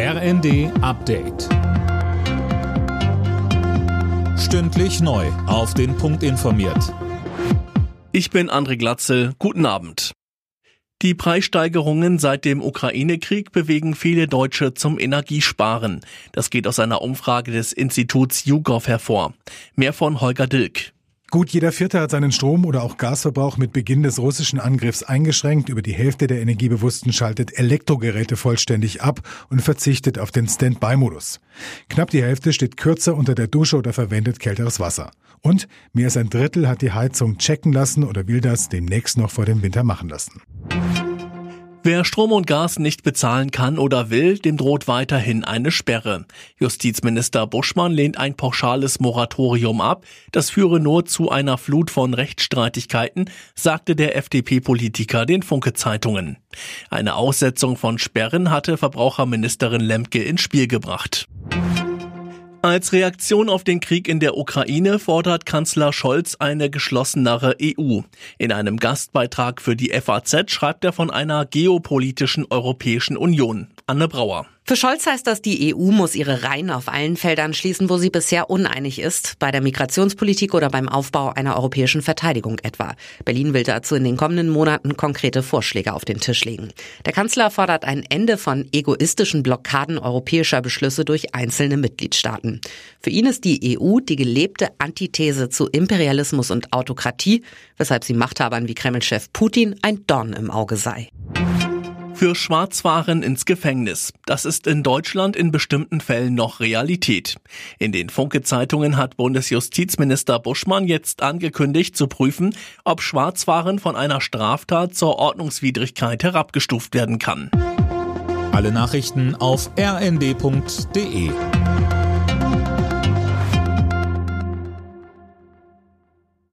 RND Update. Stündlich neu. Auf den Punkt informiert. Ich bin André Glatzel. Guten Abend. Die Preissteigerungen seit dem Ukraine-Krieg bewegen viele Deutsche zum Energiesparen. Das geht aus einer Umfrage des Instituts YouGov hervor. Mehr von Holger Dilk. Gut jeder Vierte hat seinen Strom- oder auch Gasverbrauch mit Beginn des russischen Angriffs eingeschränkt. Über die Hälfte der Energiebewussten schaltet Elektrogeräte vollständig ab und verzichtet auf den Standby-Modus. Knapp die Hälfte steht kürzer unter der Dusche oder verwendet kälteres Wasser. Und mehr als ein Drittel hat die Heizung checken lassen oder will das demnächst noch vor dem Winter machen lassen. Wer Strom und Gas nicht bezahlen kann oder will, dem droht weiterhin eine Sperre. Justizminister Buschmann lehnt ein pauschales Moratorium ab. Das führe nur zu einer Flut von Rechtsstreitigkeiten, sagte der FDP-Politiker den Funke-Zeitungen. Eine Aussetzung von Sperren hatte Verbraucherministerin Lemke ins Spiel gebracht. Als Reaktion auf den Krieg in der Ukraine fordert Kanzler Scholz eine geschlossenere EU. In einem Gastbeitrag für die FAZ schreibt er von einer geopolitischen Europäischen Union. Anne Brauer. Für Scholz heißt das, die EU muss ihre Reihen auf allen Feldern schließen, wo sie bisher uneinig ist, bei der Migrationspolitik oder beim Aufbau einer europäischen Verteidigung etwa. Berlin will dazu in den kommenden Monaten konkrete Vorschläge auf den Tisch legen. Der Kanzler fordert ein Ende von egoistischen Blockaden europäischer Beschlüsse durch einzelne Mitgliedstaaten. Für ihn ist die EU die gelebte Antithese zu Imperialismus und Autokratie, weshalb sie Machthabern wie Kremlchef Putin ein Dorn im Auge sei für Schwarzwaren ins Gefängnis. Das ist in Deutschland in bestimmten Fällen noch Realität. In den Funke-Zeitungen hat Bundesjustizminister Buschmann jetzt angekündigt zu prüfen, ob Schwarzwaren von einer Straftat zur Ordnungswidrigkeit herabgestuft werden kann. Alle Nachrichten auf rnd.de